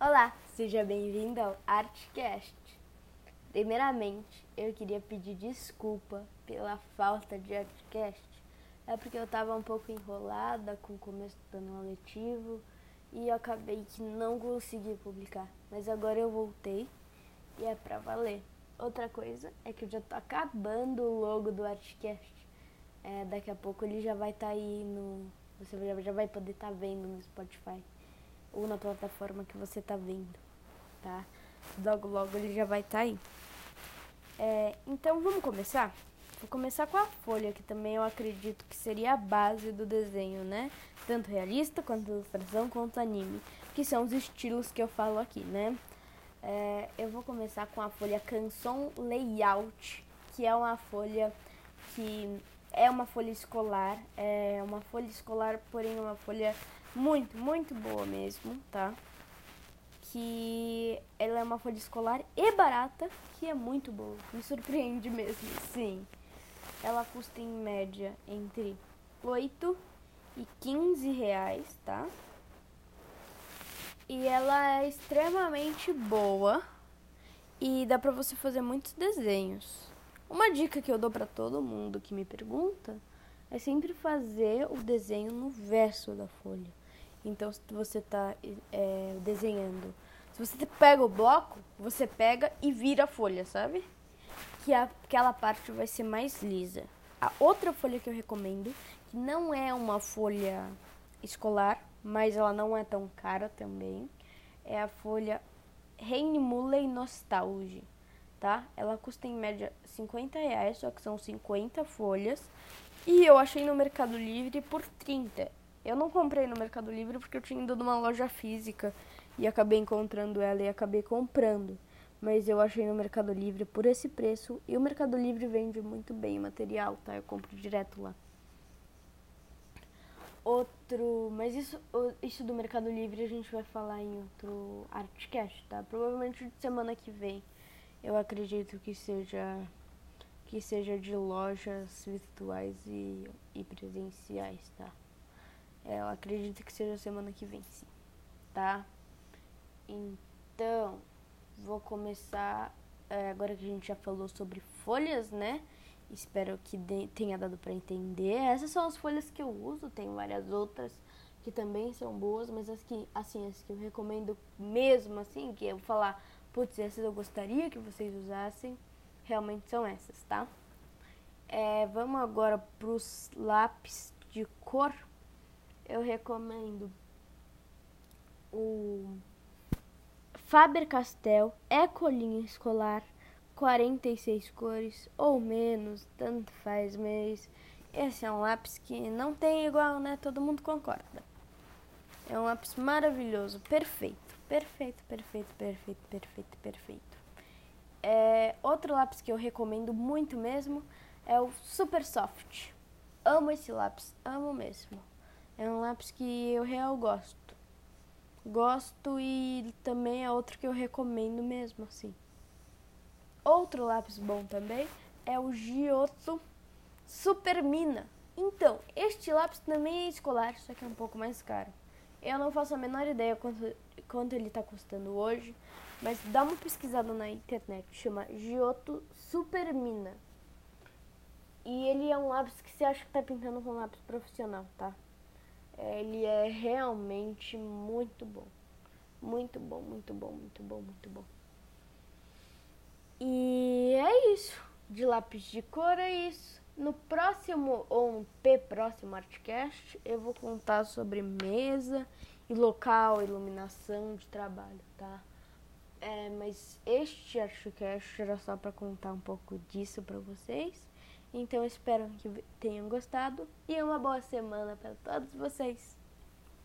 Olá, seja bem-vindo ao Artcast. Primeiramente, eu queria pedir desculpa pela falta de Artcast. É porque eu estava um pouco enrolada com o começo do ano letivo e eu acabei que não consegui publicar. Mas agora eu voltei e é pra valer. Outra coisa é que eu já tô acabando o logo do Artcast. É, daqui a pouco ele já vai estar tá aí no. Você já, vai poder estar tá vendo no Spotify ou na plataforma que você está vendo, tá? Logo, logo ele já vai estar tá aí. É, então vamos começar? Vou começar com a folha, que também eu acredito que seria a base do desenho, né? Tanto realista, quanto ilustração, quanto anime, que são os estilos que eu falo aqui, né? É, eu vou começar com a folha Canson Layout, que é uma folha que é uma folha escolar, é uma folha escolar, porém uma folha muito, muito boa mesmo, tá? Que ela é uma folha escolar e barata, que é muito boa. Me surpreende mesmo, sim. Ela custa em média entre 8 e 15 reais, tá? E ela é extremamente boa e dá pra você fazer muitos desenhos. Uma dica que eu dou para todo mundo que me pergunta é sempre fazer o desenho no verso da folha. Então, se você está é, desenhando, se você pega o bloco, você pega e vira a folha, sabe? Que aquela parte vai ser mais lisa. A outra folha que eu recomendo, que não é uma folha escolar, mas ela não é tão cara também, é a folha Rainmuley Nostalgia tá? Ela custa em média 50 reais, só que são 50 folhas. E eu achei no Mercado Livre por 30. Eu não comprei no Mercado Livre porque eu tinha ido numa loja física e acabei encontrando ela e acabei comprando. Mas eu achei no Mercado Livre por esse preço e o Mercado Livre vende muito bem o material, tá? Eu compro direto lá. Outro, mas isso, isso do Mercado Livre a gente vai falar em outro Artcast, tá? Provavelmente semana que vem eu acredito que seja que seja de lojas virtuais e, e presenciais, tá? É, eu acredito que seja semana que vem, sim, tá? Então, vou começar é, agora que a gente já falou sobre folhas, né? Espero que de, tenha dado para entender. Essas são as folhas que eu uso, tem várias outras que também são boas, mas as que, assim, as que eu recomendo mesmo, assim, que eu vou falar putz, essas eu gostaria que vocês usassem, realmente são essas, tá? É, vamos agora para os lápis de cor. Eu recomendo o Faber-Castell Ecolinha Escolar 46 cores ou menos, tanto faz, mas esse é um lápis que não tem igual, né? Todo mundo concorda. É um lápis maravilhoso, perfeito. Perfeito, perfeito, perfeito, perfeito, perfeito. É, outro lápis que eu recomendo muito mesmo é o Super Soft. Amo esse lápis, amo mesmo. É um lápis que eu real gosto. Gosto e também é outro que eu recomendo mesmo, assim. Outro lápis bom também é o Giotto Super Mina. Então, este lápis também é escolar, só que é um pouco mais caro. Eu não faço a menor ideia quanto, quanto ele está custando hoje, mas dá uma pesquisada na internet, chama Giotto Supermina. E ele é um lápis que você acha que está pintando com um lápis profissional, tá? É, ele é realmente muito bom. Muito bom, muito bom, muito bom, muito bom. E é isso. De lápis de cor é isso. No próximo, ou um P próximo Artcast, eu vou contar sobre mesa e local, iluminação de trabalho, tá? É, mas este Artcast era só para contar um pouco disso para vocês. Então espero que tenham gostado e uma boa semana para todos vocês.